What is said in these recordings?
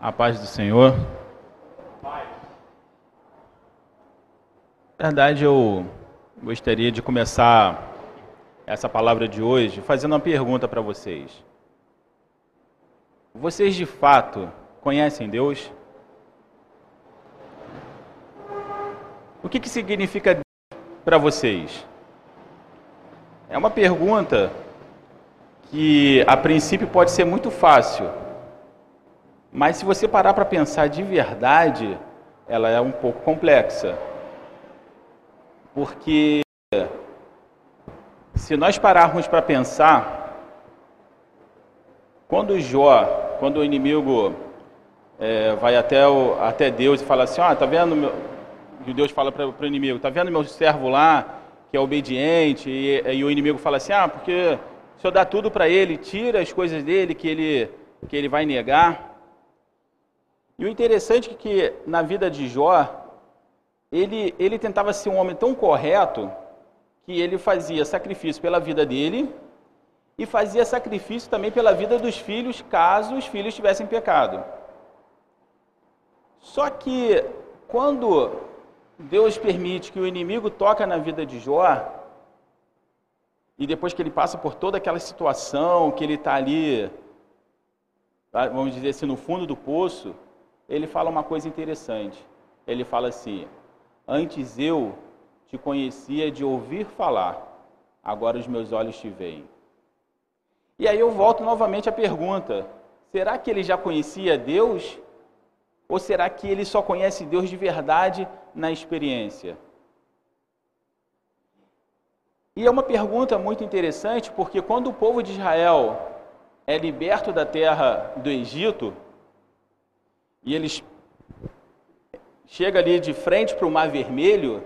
A paz do Senhor. Na verdade, eu gostaria de começar essa palavra de hoje fazendo uma pergunta para vocês. Vocês de fato conhecem Deus? O que, que significa para vocês? É uma pergunta que a princípio pode ser muito fácil, mas se você parar para pensar de verdade, ela é um pouco complexa. Porque se nós pararmos para pensar, quando Jó, quando o inimigo é, vai até, o, até Deus e fala assim, ó, oh, tá vendo, meu... e Deus fala para o inimigo, tá vendo meu servo lá, que é obediente, e, e o inimigo fala assim, ah, porque o Senhor dá tudo para ele, tira as coisas dele que ele, que ele vai negar. E o interessante é que na vida de Jó, ele, ele tentava ser um homem tão correto que ele fazia sacrifício pela vida dele e fazia sacrifício também pela vida dos filhos, caso os filhos tivessem pecado. Só que quando Deus permite que o inimigo toque na vida de Jó, e depois que ele passa por toda aquela situação, que ele está ali, vamos dizer assim, no fundo do poço, ele fala uma coisa interessante. Ele fala assim: Antes eu te conhecia de ouvir falar, agora os meus olhos te veem. E aí eu volto novamente à pergunta: será que ele já conhecia Deus? Ou será que ele só conhece Deus de verdade na experiência? E é uma pergunta muito interessante, porque quando o povo de Israel é liberto da terra do Egito, e eles chega ali de frente para o Mar Vermelho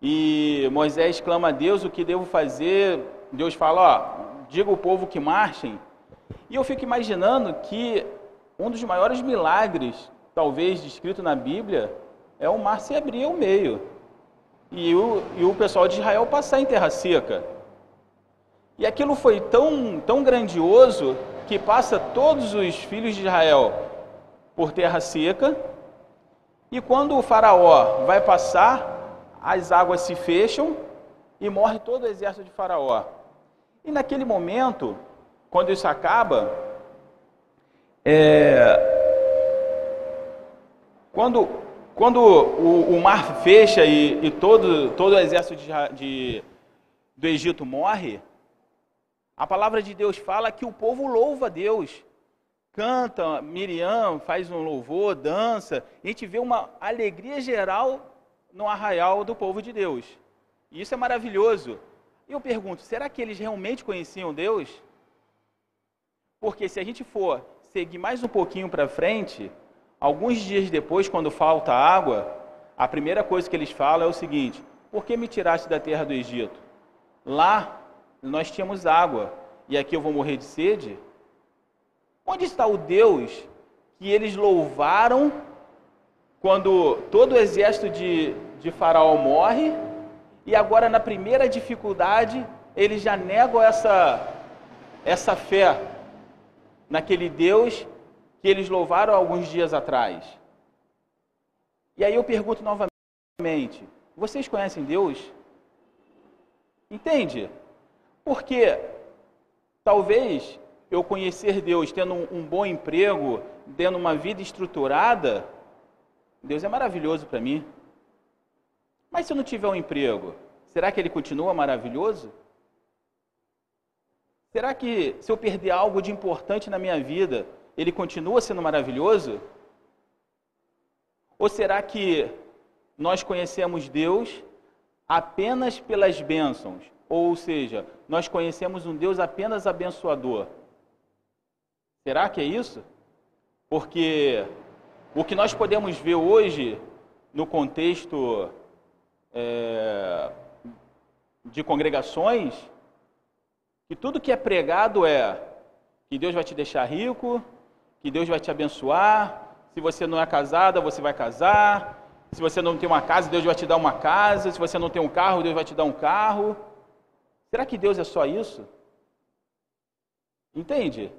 e Moisés clama a Deus o que devo fazer. Deus fala, ó, diga ao povo que marchem. E eu fico imaginando que um dos maiores milagres, talvez descrito na Bíblia, é o mar se abrir ao meio e o, e o pessoal de Israel passar em terra seca. E aquilo foi tão, tão grandioso que passa todos os filhos de Israel por terra seca e quando o faraó vai passar, as águas se fecham e morre todo o exército de faraó. E naquele momento, quando isso acaba, é, quando, quando o, o, mar fecha e, e, todo, todo o exército de, de, do Egito morre, a palavra de Deus fala que o povo louva Deus canta, Miriam faz um louvor, dança, a gente vê uma alegria geral no arraial do povo de Deus. E isso é maravilhoso. E eu pergunto, será que eles realmente conheciam Deus? Porque se a gente for seguir mais um pouquinho para frente, alguns dias depois, quando falta água, a primeira coisa que eles falam é o seguinte: Por que me tiraste da terra do Egito? Lá nós tínhamos água, e aqui eu vou morrer de sede? Onde está o Deus que eles louvaram quando todo o exército de, de Faraó morre e agora na primeira dificuldade eles já negam essa, essa fé naquele Deus que eles louvaram alguns dias atrás? E aí eu pergunto novamente: vocês conhecem Deus? Entende? Porque talvez eu conhecer Deus tendo um, bom emprego, tendo uma vida estruturada, Deus é maravilhoso para mim. Mas se eu não tiver um emprego, será que ele continua maravilhoso? Será que se eu perder algo de importante na minha vida, ele continua sendo maravilhoso? Ou será que nós conhecemos Deus apenas pelas bênçãos? Ou seja, nós conhecemos um Deus apenas abençoador? Será que é isso? Porque o que nós podemos ver hoje no contexto é, de congregações, que tudo que é pregado é que Deus vai te deixar rico, que Deus vai te abençoar, se você não é casada, você vai casar, se você não tem uma casa, Deus vai te dar uma casa, se você não tem um carro, Deus vai te dar um carro. Será que Deus é só isso? Entende?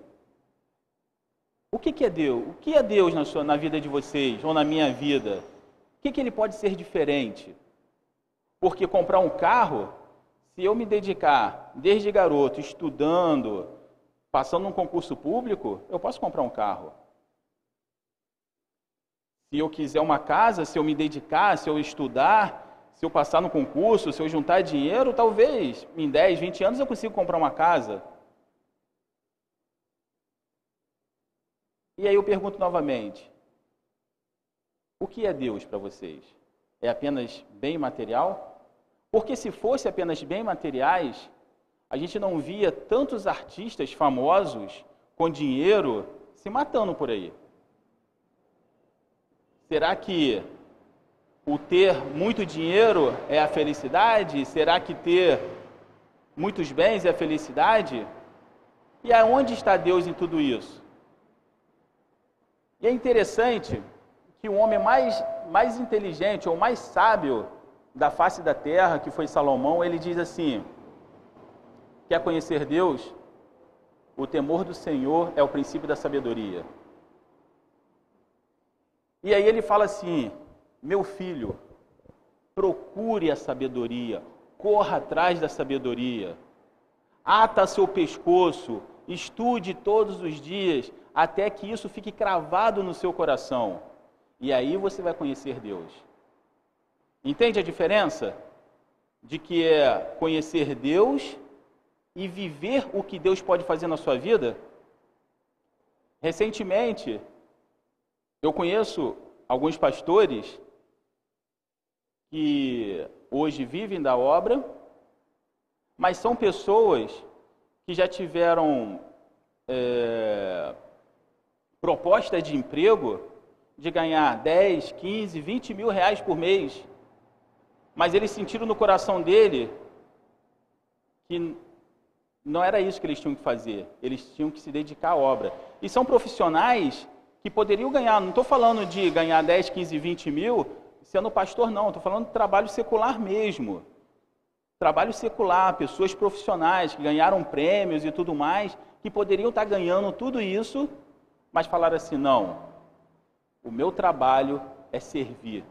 O que, que é Deus? O que é Deus na, sua, na vida de vocês ou na minha vida? O que, que ele pode ser diferente? Porque comprar um carro, se eu me dedicar desde garoto, estudando, passando um concurso público, eu posso comprar um carro. Se eu quiser uma casa, se eu me dedicar, se eu estudar, se eu passar no concurso, se eu juntar dinheiro, talvez em 10, 20 anos eu consiga comprar uma casa. E aí eu pergunto novamente: o que é Deus para vocês? É apenas bem material? Porque se fosse apenas bem materiais, a gente não via tantos artistas famosos com dinheiro se matando por aí. Será que o ter muito dinheiro é a felicidade? Será que ter muitos bens é a felicidade? E aonde está Deus em tudo isso? E é interessante que o homem mais, mais inteligente ou mais sábio da face da terra, que foi Salomão, ele diz assim: Quer conhecer Deus? O temor do Senhor é o princípio da sabedoria. E aí ele fala assim: Meu filho, procure a sabedoria, corra atrás da sabedoria, ata seu pescoço, estude todos os dias, até que isso fique cravado no seu coração. E aí você vai conhecer Deus. Entende a diferença? De que é conhecer Deus e viver o que Deus pode fazer na sua vida? Recentemente, eu conheço alguns pastores que hoje vivem da obra, mas são pessoas que já tiveram é, proposta de emprego de ganhar 10, 15, 20 mil reais por mês, mas eles sentiram no coração dele que não era isso que eles tinham que fazer, eles tinham que se dedicar à obra. E são profissionais que poderiam ganhar, não estou falando de ganhar 10, 15, 20 mil sendo pastor, não, estou falando de trabalho secular mesmo. Trabalho secular, pessoas profissionais que ganharam prêmios e tudo mais, que poderiam estar ganhando tudo isso mas falaram assim: não, o meu trabalho é servir.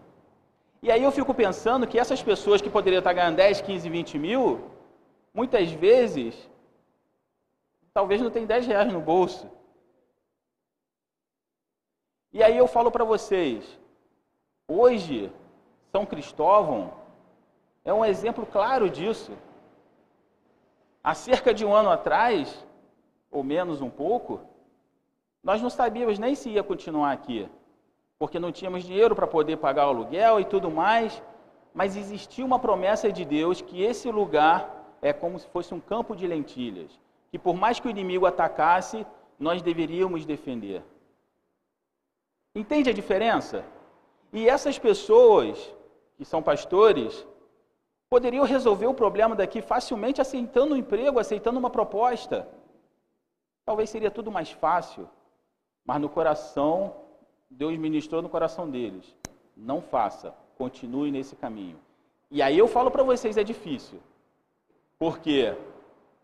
E aí eu fico pensando que essas pessoas que poderiam estar ganhando 10, 15, 20 mil, muitas vezes, talvez não tem 10 reais no bolso. E aí eu falo para vocês, hoje, São Cristóvão é um exemplo claro disso. Há cerca de um ano atrás, ou menos um pouco, nós não sabíamos nem se ia continuar aqui, porque não tínhamos dinheiro para poder pagar o aluguel e tudo mais, mas existia uma promessa de Deus que esse lugar é como se fosse um campo de lentilhas, que por mais que o inimigo atacasse, nós deveríamos defender. Entende a diferença? E essas pessoas que são pastores poderiam resolver o problema daqui facilmente aceitando um emprego, aceitando uma proposta. Talvez seria tudo mais fácil. Mas no coração, Deus ministrou no coração deles. Não faça, continue nesse caminho. E aí eu falo para vocês, é difícil. Porque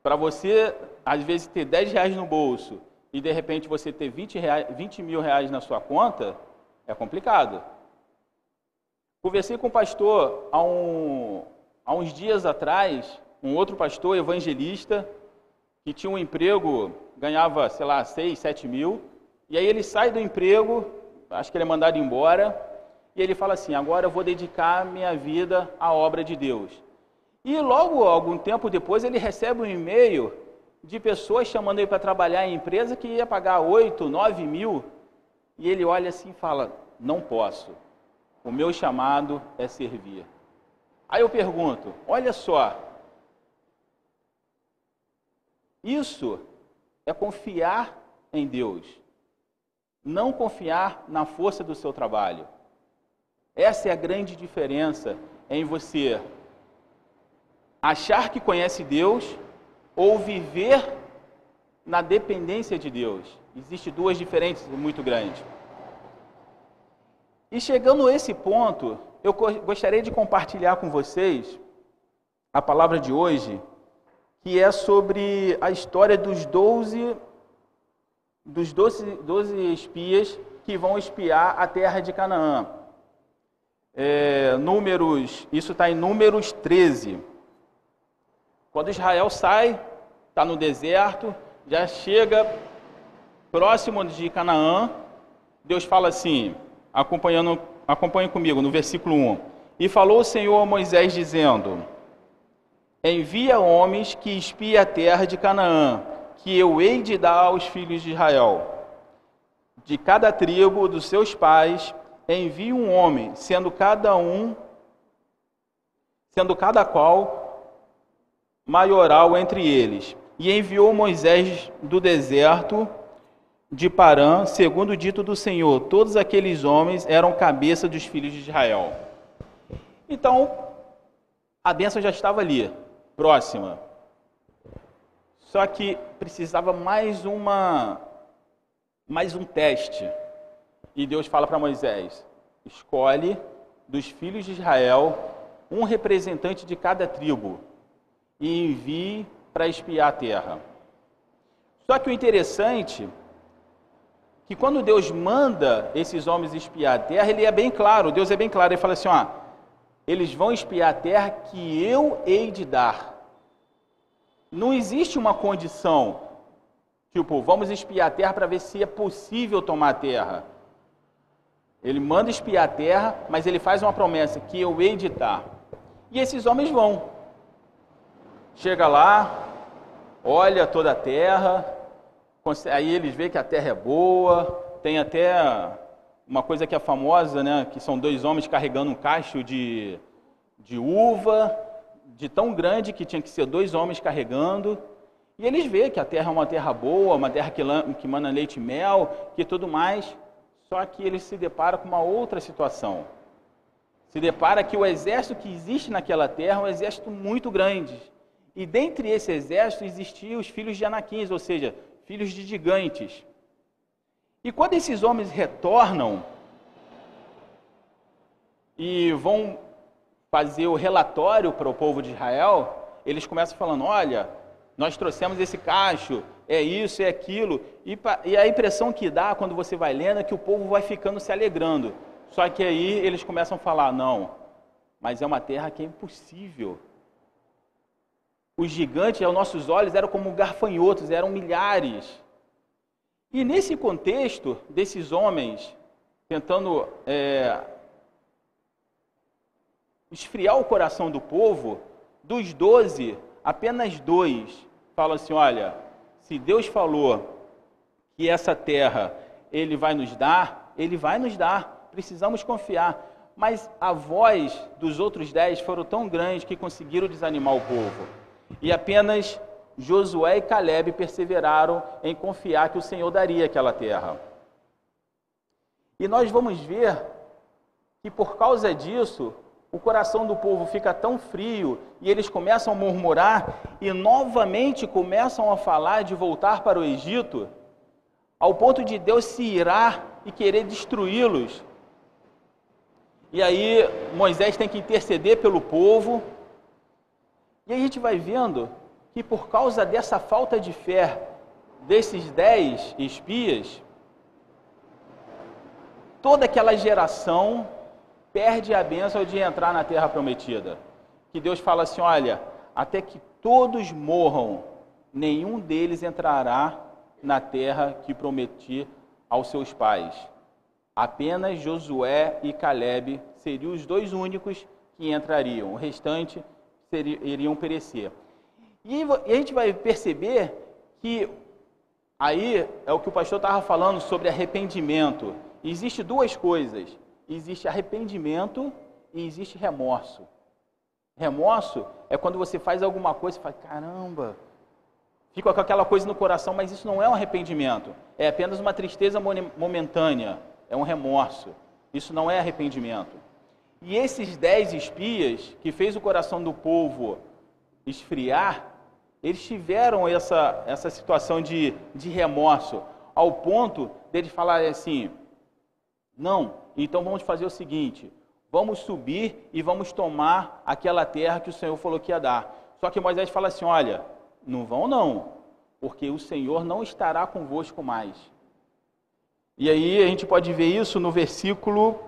para você, às vezes, ter 10 reais no bolso e de repente você ter 20, reais, 20 mil reais na sua conta, é complicado. Conversei com um pastor há, um, há uns dias atrás, um outro pastor evangelista, que tinha um emprego, ganhava, sei lá, 6, 7 mil, e aí ele sai do emprego, acho que ele é mandado embora, e ele fala assim: agora eu vou dedicar minha vida à obra de Deus. E logo, algum tempo depois, ele recebe um e-mail de pessoas chamando ele para trabalhar em empresa que ia pagar 8, 9 mil. E ele olha assim e fala: não posso. O meu chamado é servir. Aí eu pergunto: olha só, isso é confiar em Deus não confiar na força do seu trabalho. Essa é a grande diferença em você achar que conhece Deus ou viver na dependência de Deus. Existem duas diferenças muito grandes. E chegando a esse ponto, eu gostaria de compartilhar com vocês a palavra de hoje, que é sobre a história dos doze dos doze, doze espias que vão espiar a terra de Canaã. É, números, isso está em Números 13. Quando Israel sai, está no deserto, já chega próximo de Canaã, Deus fala assim, acompanhando, acompanhe comigo, no versículo 1. E falou o Senhor a Moisés, dizendo: Envia homens que espiem a terra de Canaã, que eu hei de dar aos filhos de Israel. De cada tribo dos seus pais, envie um homem, sendo cada um, sendo cada qual maioral entre eles. E enviou Moisés do deserto de Parã, segundo o dito do Senhor, todos aqueles homens eram cabeça dos filhos de Israel. Então, a bênção já estava ali, próxima. Só que precisava mais uma mais um teste. E Deus fala para Moisés: escolhe dos filhos de Israel um representante de cada tribo e envie para espiar a terra. Só que o interessante que quando Deus manda esses homens espiar a terra, ele é bem claro, Deus é bem claro, ele fala assim, ó, eles vão espiar a terra que eu hei de dar. Não existe uma condição, tipo, vamos espiar a terra para ver se é possível tomar a terra. Ele manda espiar a terra, mas ele faz uma promessa que eu hei de dar. E esses homens vão. Chega lá, olha toda a terra, aí eles veem que a terra é boa, tem até uma coisa que é famosa, né, que são dois homens carregando um cacho de, de uva, de tão grande que tinha que ser dois homens carregando. E eles veem que a terra é uma terra boa, uma terra que, que mana leite e mel, que tudo mais. Só que eles se deparam com uma outra situação. Se depara que o exército que existe naquela terra é um exército muito grande. E dentre esse exército existiam os filhos de Anaquins, ou seja, filhos de gigantes. E quando esses homens retornam e vão fazer o relatório para o povo de Israel, eles começam falando: olha, nós trouxemos esse cacho, é isso, é aquilo. E, e a impressão que dá quando você vai lendo é que o povo vai ficando se alegrando. Só que aí eles começam a falar: não, mas é uma terra que é impossível os gigantes aos nossos olhos eram como garfanhotos, eram milhares. E nesse contexto desses homens tentando é, esfriar o coração do povo, dos doze, apenas dois falam assim: olha, se Deus falou que essa terra ele vai nos dar, ele vai nos dar, precisamos confiar. Mas a voz dos outros dez foram tão grande que conseguiram desanimar o povo. E apenas Josué e Caleb perseveraram em confiar que o Senhor daria aquela terra. E nós vamos ver que por causa disso, o coração do povo fica tão frio e eles começam a murmurar e novamente começam a falar de voltar para o Egito, ao ponto de Deus se irar e querer destruí-los. E aí Moisés tem que interceder pelo povo, e a gente vai vendo que por causa dessa falta de fé desses dez espias, toda aquela geração perde a bênção de entrar na terra prometida. Que Deus fala assim: olha, até que todos morram, nenhum deles entrará na terra que prometi aos seus pais. Apenas Josué e Caleb seriam os dois únicos que entrariam. O restante iriam perecer. E a gente vai perceber que aí é o que o pastor estava falando sobre arrependimento. Existe duas coisas: existe arrependimento e existe remorso. Remorso é quando você faz alguma coisa e fala, caramba, fica com aquela coisa no coração, mas isso não é um arrependimento. É apenas uma tristeza momentânea, é um remorso. Isso não é arrependimento. E esses dez espias que fez o coração do povo esfriar, eles tiveram essa, essa situação de, de remorso, ao ponto deles falarem assim: não, então vamos fazer o seguinte: vamos subir e vamos tomar aquela terra que o Senhor falou que ia dar. Só que Moisés fala assim: olha, não vão não, porque o Senhor não estará convosco mais. E aí a gente pode ver isso no versículo,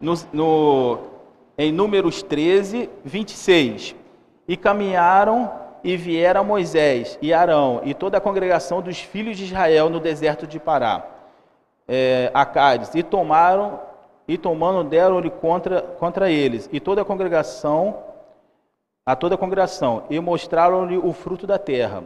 no, no, em Números 13, 26. E caminharam e vieram Moisés e Arão e toda a congregação dos filhos de Israel no deserto de Pará, é, a Cádiz, e tomaram e tomando deram-lhe contra, contra eles. E toda a congregação a toda a congregação e mostraram-lhe o fruto da terra.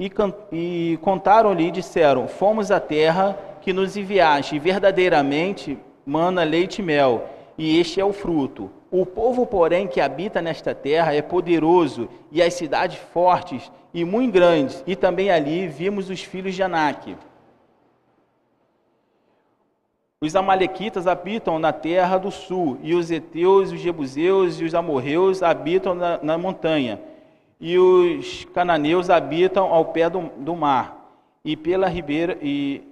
E, e contaram-lhe e disseram fomos à terra que nos enviaste e verdadeiramente mana leite e mel e este é o fruto. O povo, porém, que habita nesta terra é poderoso, e as cidades fortes e muito grandes, e também ali vimos os filhos de Anak. Os amalequitas habitam na terra do sul, e os heteus, os jebuseus e os amorreus habitam na, na montanha, e os cananeus habitam ao pé do, do mar, e pela ribeira e,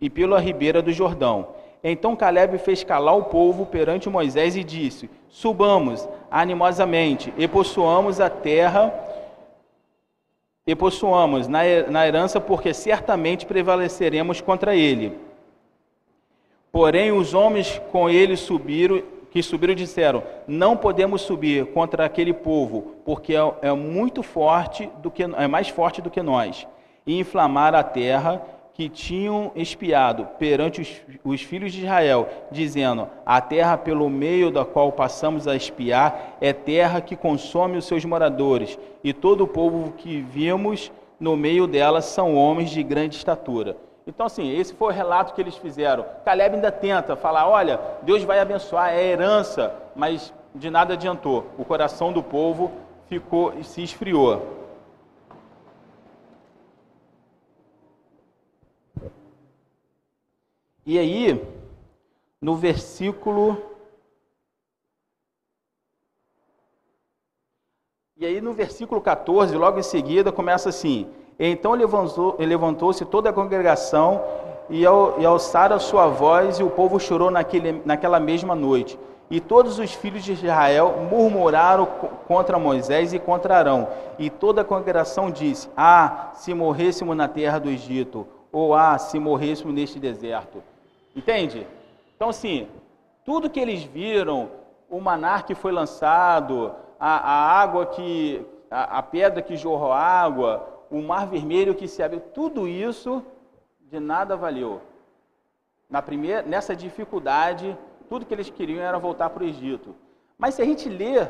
e pela ribeira do Jordão. Então Caleb fez calar o povo perante Moisés e disse: Subamos animosamente e possuamos a terra, e possuamos na herança, porque certamente prevaleceremos contra ele. Porém, os homens com ele subiram, que subiram disseram: Não podemos subir contra aquele povo, porque é, é muito forte do que é mais forte do que nós. E inflamar a terra que tinham espiado perante os, os, filhos de Israel, dizendo: A terra pelo meio da qual passamos a espiar é terra que consome os seus moradores, e todo o povo que vimos no meio dela são homens de grande estatura. Então, assim, esse foi o relato que eles fizeram. Caleb ainda tenta falar: olha, Deus vai abençoar, é herança, mas de nada adiantou. O coração do povo ficou se esfriou. E aí, no versículo. E aí, no versículo 14, logo em seguida, começa assim: Então levantou-se levantou toda a congregação e, e alçaram a sua voz, e o povo chorou naquele, naquela mesma noite. E todos os filhos de Israel murmuraram contra Moisés e contra Arão. E toda a congregação disse: Ah, se morrêssemos na terra do Egito, ou ah, se morrêssemos neste deserto. Entende? Então, assim, tudo que eles viram, o manar que foi lançado, a, a água que. A, a, pedra que jorrou água, o mar vermelho que se abriu, tudo isso de nada valeu. Na primeira, nessa dificuldade, tudo que eles queriam era voltar para o Egito. Mas se a gente lê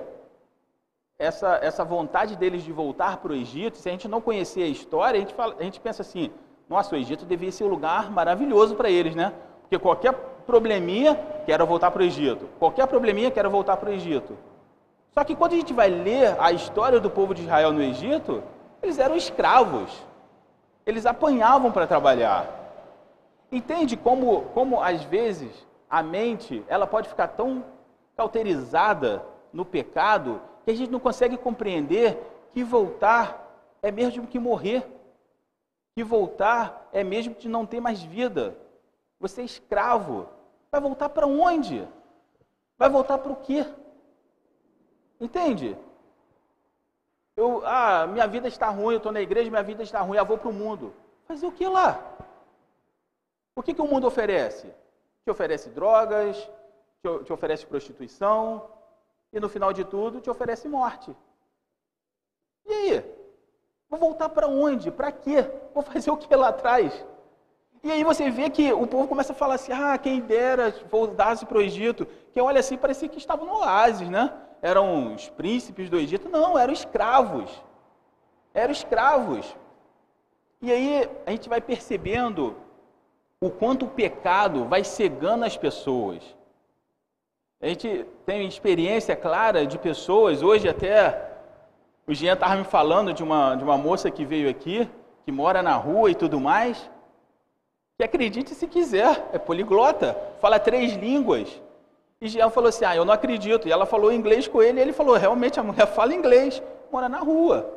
essa, essa vontade deles de voltar para o Egito, se a gente não conhecer a história, a gente, fala, a gente pensa assim: nossa, o Egito devia ser um lugar maravilhoso para eles, né? Porque qualquer probleminha, quero voltar para o Egito. Qualquer probleminha, quero voltar para o Egito. Só que quando a gente vai ler a história do povo de Israel no Egito, eles eram escravos. Eles apanhavam para trabalhar. Entende como, como às vezes a mente ela pode ficar tão cauterizada no pecado que a gente não consegue compreender que voltar é mesmo que morrer. Que voltar é mesmo que não ter mais vida. Você é escravo. Vai voltar para onde? Vai voltar para o quê? Entende? Eu, ah, minha vida está ruim, eu estou na igreja, minha vida está ruim, eu vou para o mundo. Fazer o que lá? O que, que o mundo oferece? Te oferece drogas, te, te oferece prostituição, e no final de tudo te oferece morte. E aí? Vou voltar para onde? Para quê? Vou fazer o que lá atrás? E aí você vê que o povo começa a falar assim, ah, quem dera voltasse para o Egito. Que olha assim, parecia que estavam no oásis, né? Eram os príncipes do Egito. Não, eram escravos. Eram escravos. E aí a gente vai percebendo o quanto o pecado vai cegando as pessoas. A gente tem experiência clara de pessoas, hoje até o Jean estava me falando de uma, de uma moça que veio aqui, que mora na rua e tudo mais. Que acredite se quiser, é poliglota, fala três línguas. E Jean falou assim: Ah, eu não acredito. E ela falou inglês com ele, e ele falou: Realmente a mulher fala inglês, mora na rua.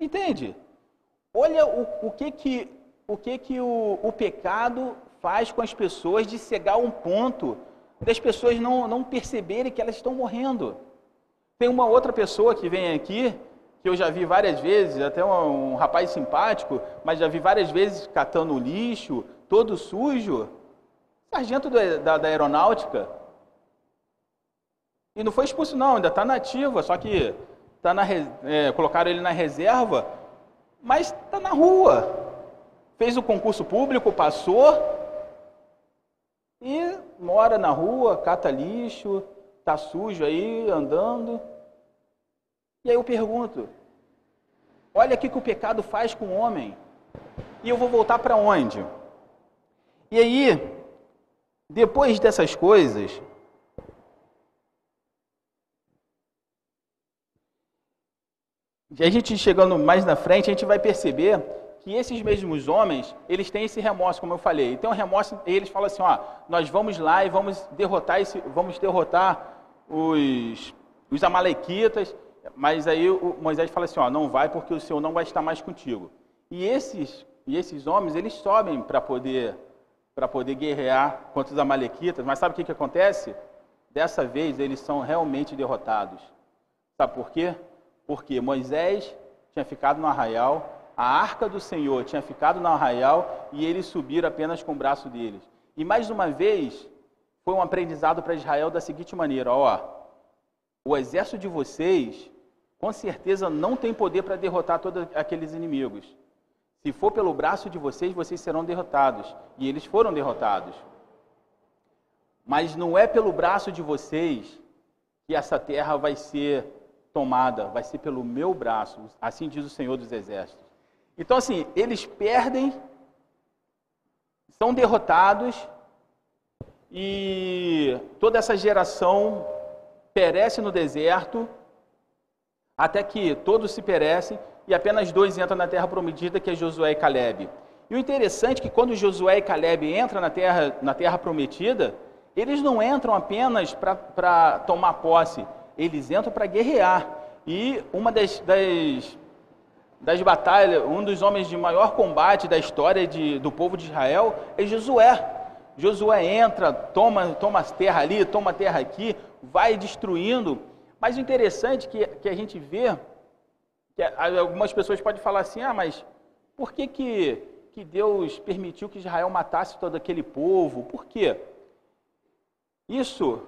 Entende? Olha o, o que que, o, que que o, o pecado faz com as pessoas de cegar um ponto das pessoas não, não perceberem que elas estão morrendo. Tem uma outra pessoa que vem aqui que eu já vi várias vezes, até um, um rapaz simpático, mas já vi várias vezes catando lixo, todo sujo, sargento do, da, da aeronáutica. E não foi expulso não, ainda está nativa, só que tá na, é, colocaram ele na reserva, mas está na rua. Fez o concurso público, passou e mora na rua, cata lixo, está sujo aí, andando. E aí eu pergunto: olha o que o pecado faz com o homem. E eu vou voltar para onde? E aí, depois dessas coisas, a gente chegando mais na frente, a gente vai perceber que esses mesmos homens, eles têm esse remorso, como eu falei. Então, o remorso, eles falam assim, ó, nós vamos lá e vamos derrotar esse, vamos derrotar os, os amalequitas, mas aí o Moisés fala assim, ó, não vai porque o Senhor não vai estar mais contigo. E esses, e esses homens, eles sobem para poder, para poder guerrear contra os amalequitas, mas sabe o que, que acontece? Dessa vez eles são realmente derrotados. Sabe por quê? Porque Moisés tinha ficado no arraial, a arca do Senhor tinha ficado no arraial e eles subiram apenas com o braço deles. E mais uma vez, foi um aprendizado para Israel da seguinte maneira: ó, o exército de vocês, com certeza, não tem poder para derrotar todos aqueles inimigos. Se for pelo braço de vocês, vocês serão derrotados. E eles foram derrotados. Mas não é pelo braço de vocês que essa terra vai ser tomada, vai ser pelo meu braço, assim diz o Senhor dos Exércitos. Então, assim, eles perdem, são derrotados, e toda essa geração perece no deserto, até que todos se perecem e apenas dois entram na terra prometida, que é Josué e Caleb. E o interessante é que quando Josué e Caleb entram na terra, na terra prometida, eles não entram apenas para tomar posse, eles entram para guerrear. E uma das, das, das, batalhas, um dos homens de maior combate da história de, do povo de Israel é Josué. Josué entra, toma, toma terra ali, toma terra aqui, vai destruindo. Mas o interessante que, que a gente vê, que algumas pessoas podem falar assim, ah, mas por que, que, que Deus permitiu que Israel matasse todo aquele povo? Por quê? Isso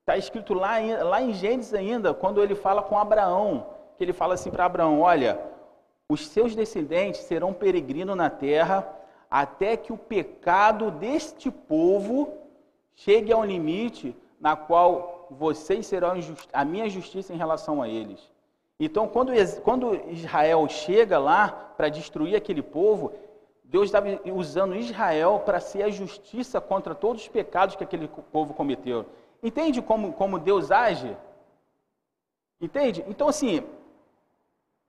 está escrito lá, lá em Gênesis ainda, quando ele fala com Abraão, que ele fala assim para Abraão, olha, os seus descendentes serão peregrinos na terra até que o pecado deste povo chegue a um limite na qual vocês serão a minha justiça em relação a eles. Então, quando, quando Israel chega lá para destruir aquele povo, Deus estava usando Israel para ser a justiça contra todos os pecados que aquele povo cometeu. Entende como, como Deus age? Entende? Então, assim,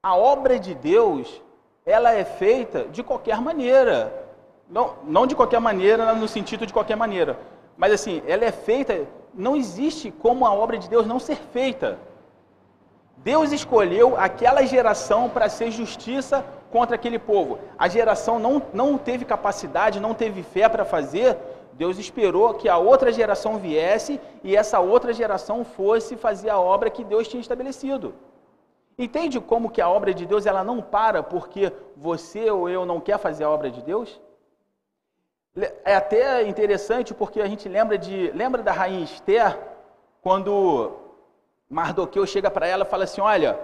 a obra de Deus, ela é feita de qualquer maneira. Não, não de qualquer maneira, no sentido de qualquer maneira. Mas assim, ela é feita, não existe como a obra de Deus não ser feita. Deus escolheu aquela geração para ser justiça contra aquele povo. A geração não, não teve capacidade, não teve fé para fazer. Deus esperou que a outra geração viesse e essa outra geração fosse fazer a obra que Deus tinha estabelecido. Entende como que a obra de Deus ela não para porque você ou eu não quer fazer a obra de Deus? É até interessante porque a gente lembra de lembra da rainha Esther quando Mardoqueu chega para ela e fala assim, olha,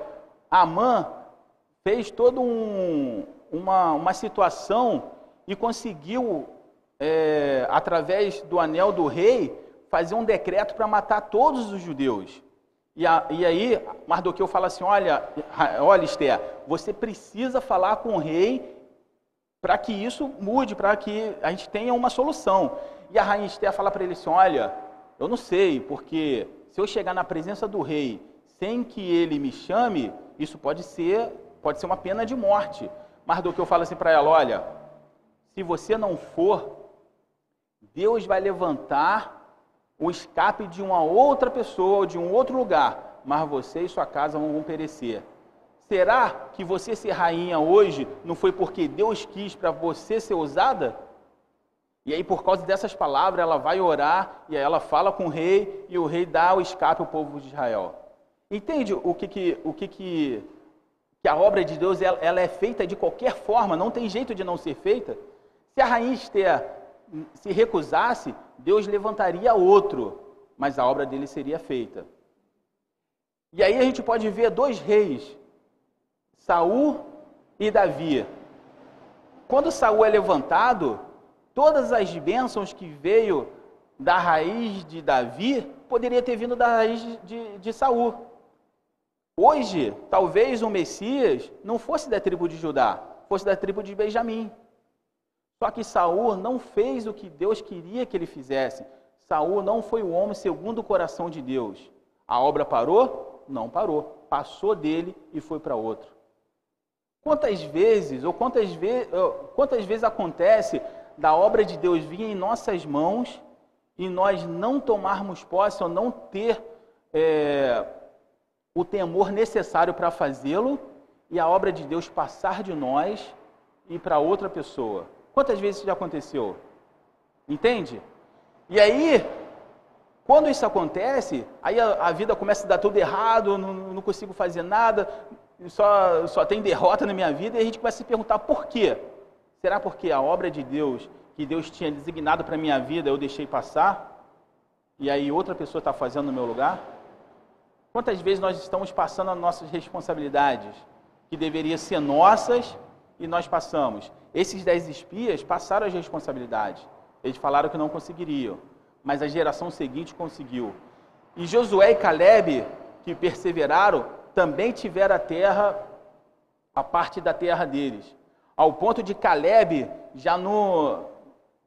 Amã fez toda um, uma, uma situação e conseguiu é, através do anel do rei fazer um decreto para matar todos os judeus. E, a, e, aí Mardoqueu fala assim, olha, olha Esther, você precisa falar com o rei para que isso mude, para que a gente tenha uma solução. E a rainha Esther fala para ele assim: Olha, eu não sei, porque se eu chegar na presença do rei sem que ele me chame, isso pode ser, pode ser uma pena de morte. Mas do que eu falo assim para ela: Olha, se você não for, Deus vai levantar o escape de uma outra pessoa, de um outro lugar, mas você e sua casa vão perecer. Será que você ser rainha hoje não foi porque Deus quis para você ser usada? E aí, por causa dessas palavras, ela vai orar e aí ela fala com o rei e o rei dá o escape ao povo de Israel. Entende o que que, o que, que, que a obra de Deus ela, ela é feita de qualquer forma, não tem jeito de não ser feita? Se a rainha Esther se recusasse, Deus levantaria outro, mas a obra dele seria feita. E aí a gente pode ver dois reis, Saul e Davi. Quando Saul é levantado, todas as bênçãos que veio da raiz de Davi poderia ter vindo da raiz de, de Saul. Hoje, talvez o Messias não fosse da tribo de Judá, fosse da tribo de Benjamim. Só que Saul não fez o que Deus queria que ele fizesse. Saul não foi o homem segundo o coração de Deus. A obra parou? Não parou. Passou dele e foi para outro. Quantas vezes, ou quantas, ve quantas vezes acontece da obra de Deus vir em nossas mãos e nós não tomarmos posse ou não ter é, o temor necessário para fazê-lo e a obra de Deus passar de nós e para outra pessoa? Quantas vezes isso já aconteceu? Entende? E aí, quando isso acontece, aí a, a vida começa a dar tudo errado, não, não consigo fazer nada, só, só tem derrota na minha vida, e a gente a se perguntar por quê? Será porque a obra de Deus, que Deus tinha designado para a minha vida, eu deixei passar? E aí outra pessoa está fazendo no meu lugar? Quantas vezes nós estamos passando as nossas responsabilidades, que deveriam ser nossas, e nós passamos? Esses dez espias passaram as responsabilidades. Eles falaram que não conseguiriam, mas a geração seguinte conseguiu. E Josué e Caleb, que perseveraram, também tiveram a terra, a parte da terra deles. Ao ponto de Caleb, já no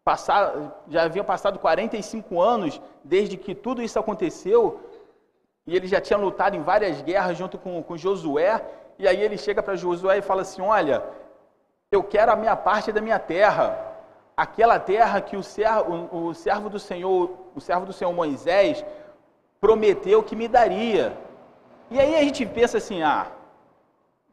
passar, já haviam passado 45 anos desde que tudo isso aconteceu, e ele já tinha lutado em várias guerras junto com, com Josué, e aí ele chega para Josué e fala assim: Olha, eu quero a minha parte da minha terra. Aquela terra que o servo, o, o servo do Senhor, o servo do Senhor Moisés, prometeu que me daria. E aí a gente pensa assim, ah,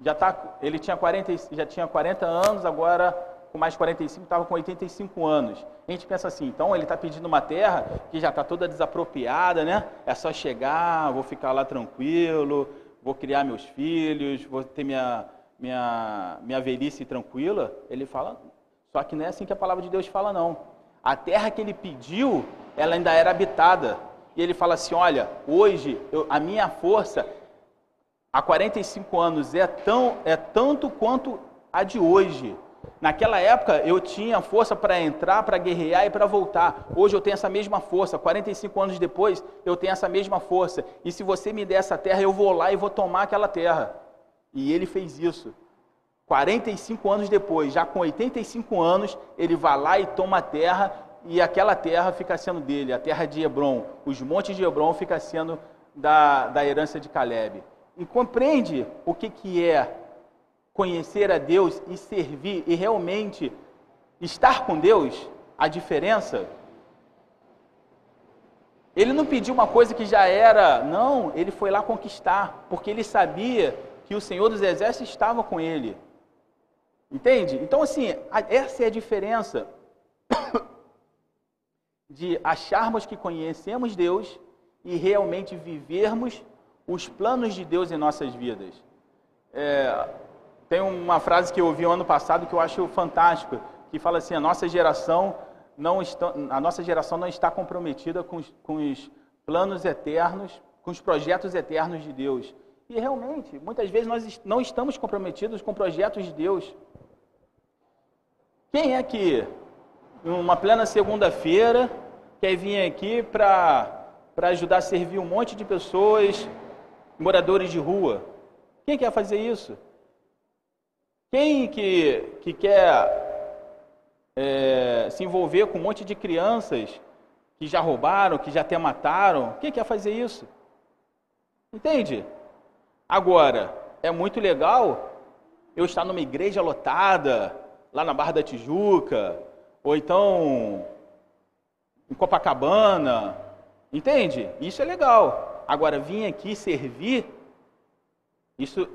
já tá, ele tinha 40, já tinha 40 anos, agora com mais 45 estava com 85 anos. A gente pensa assim, então ele está pedindo uma terra que já está toda desapropriada, né? É só chegar, vou ficar lá tranquilo, vou criar meus filhos, vou ter minha, minha, minha velhice tranquila, ele fala, só que não é assim que a palavra de Deus fala, não. A terra que ele pediu, ela ainda era habitada. E ele fala assim: olha, hoje eu, a minha força, há 45 anos, é, tão, é tanto quanto a de hoje. Naquela época eu tinha força para entrar, para guerrear e para voltar. Hoje eu tenho essa mesma força. 45 anos depois eu tenho essa mesma força. E se você me der essa terra, eu vou lá e vou tomar aquela terra. E ele fez isso. 45 anos depois, já com 85 anos, ele vai lá e toma a terra e aquela terra fica sendo dele, a terra de Hebron. Os montes de Hebron fica sendo da, da herança de Caleb. E compreende o que, que é conhecer a Deus e servir e realmente estar com Deus? A diferença? Ele não pediu uma coisa que já era, não, ele foi lá conquistar, porque ele sabia que o Senhor dos Exércitos estava com ele. Entende? Então, assim, essa é a diferença de acharmos que conhecemos Deus e realmente vivermos os planos de Deus em nossas vidas. É, tem uma frase que eu ouvi ano passado que eu acho fantástico, que fala assim: a nossa geração não está, a nossa geração não está comprometida com os, com os planos eternos, com os projetos eternos de Deus. E realmente, muitas vezes nós não estamos comprometidos com projetos de Deus. Quem é que, numa plena segunda-feira, quer vir aqui para ajudar a servir um monte de pessoas, moradores de rua? Quem quer fazer isso? Quem que, que quer é, se envolver com um monte de crianças que já roubaram, que já até mataram? Quem quer fazer isso? Entende? Agora, é muito legal eu estar numa igreja lotada, lá na Barra da Tijuca, ou então em Copacabana, entende? Isso é legal. Agora, vir aqui servir, isso,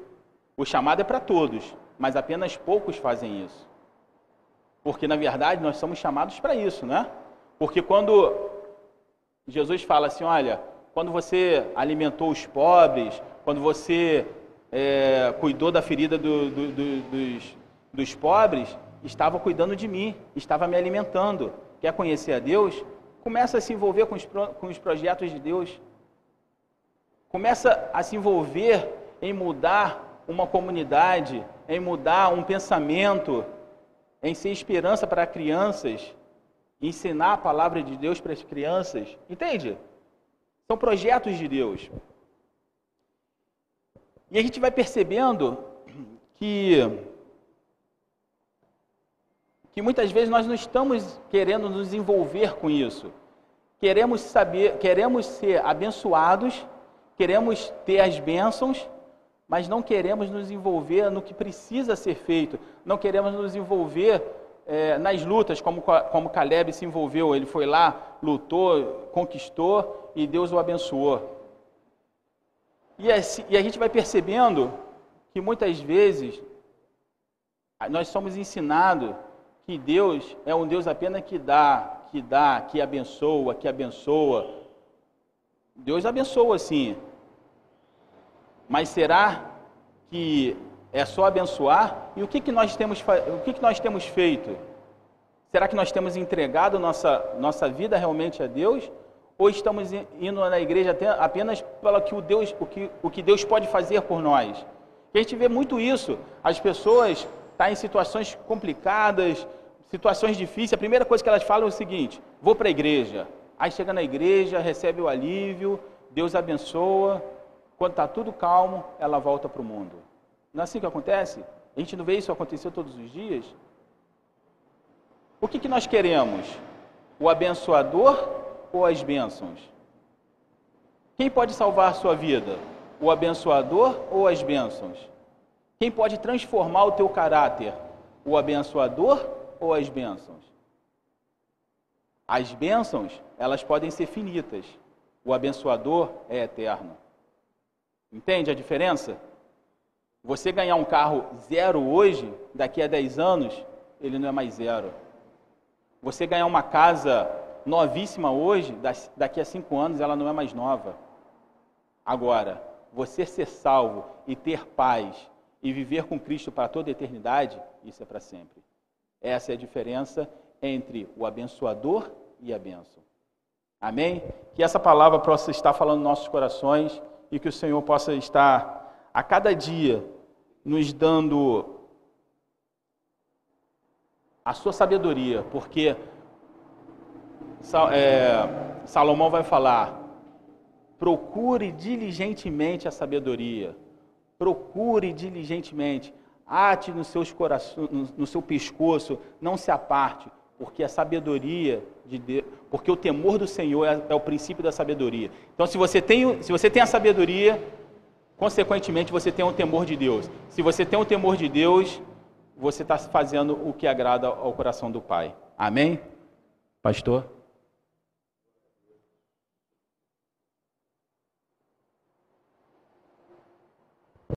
o chamado é para todos, mas apenas poucos fazem isso. Porque, na verdade, nós somos chamados para isso, né? Porque quando Jesus fala assim, olha, quando você alimentou os pobres, quando você é, cuidou da ferida do, do, do, dos, dos pobres, estava cuidando de mim, estava me alimentando. Quer conhecer a Deus? Começa a se envolver com os, com os projetos de Deus. Começa a se envolver em mudar uma comunidade, em mudar um pensamento, em ser esperança para crianças, ensinar a palavra de Deus para as crianças. Entende? São projetos de Deus. E a gente vai percebendo que que muitas vezes nós não estamos querendo nos envolver com isso. Queremos saber, queremos ser abençoados, queremos ter as bênçãos, mas não queremos nos envolver no que precisa ser feito. Não queremos nos envolver é, nas lutas, como, como Caleb se envolveu. Ele foi lá, lutou, conquistou e Deus o abençoou. E, assim, e a gente vai percebendo que muitas vezes nós somos ensinados que Deus é um Deus apenas que dá, que dá, que abençoa, que abençoa. Deus abençoa sim. Mas será que é só abençoar? E o que, que, nós, temos, o que, que nós temos feito? Será que nós temos entregado nossa, nossa vida realmente a Deus? Ou estamos indo na igreja apenas pelo que o, Deus, o, que, o que Deus pode fazer por nós? a gente vê muito isso. As pessoas está em situações complicadas, situações difíceis, a primeira coisa que elas falam é o seguinte: vou para a igreja. Aí chega na igreja, recebe o alívio, Deus abençoa. Quando está tudo calmo, ela volta para o mundo. Não é assim que acontece? A gente não vê isso acontecer todos os dias? O que, que nós queremos? O abençoador ou as bênçãos? Quem pode salvar sua vida? O abençoador ou as bênçãos? Quem pode transformar o teu caráter? O abençoador ou as bênçãos? As bênçãos, elas podem ser finitas. O abençoador é eterno. Entende a diferença? Você ganhar um carro zero hoje, daqui a 10 anos, ele não é mais zero. Você ganhar uma casa novíssima hoje, daqui a 5 anos, ela não é mais nova. Agora, você ser salvo e ter paz e viver com Cristo para toda a eternidade, isso é para sempre. Essa é a diferença entre o abençoador e a bênção. Amém? Que essa palavra possa estar falando nos nossos corações e que o Senhor possa estar a cada dia nos dando a sua sabedoria, porque é, Salomão vai falar: procure diligentemente a sabedoria procure diligentemente, ate seus no seu pescoço, não se aparte, porque a sabedoria de Deus, porque o temor do Senhor é, é, o princípio da sabedoria. Então, se você tem, se você tem a sabedoria, consequentemente você tem o temor de Deus. Se você tem o temor de Deus, você está fazendo o que agrada ao coração do Pai. Amém? Pastor?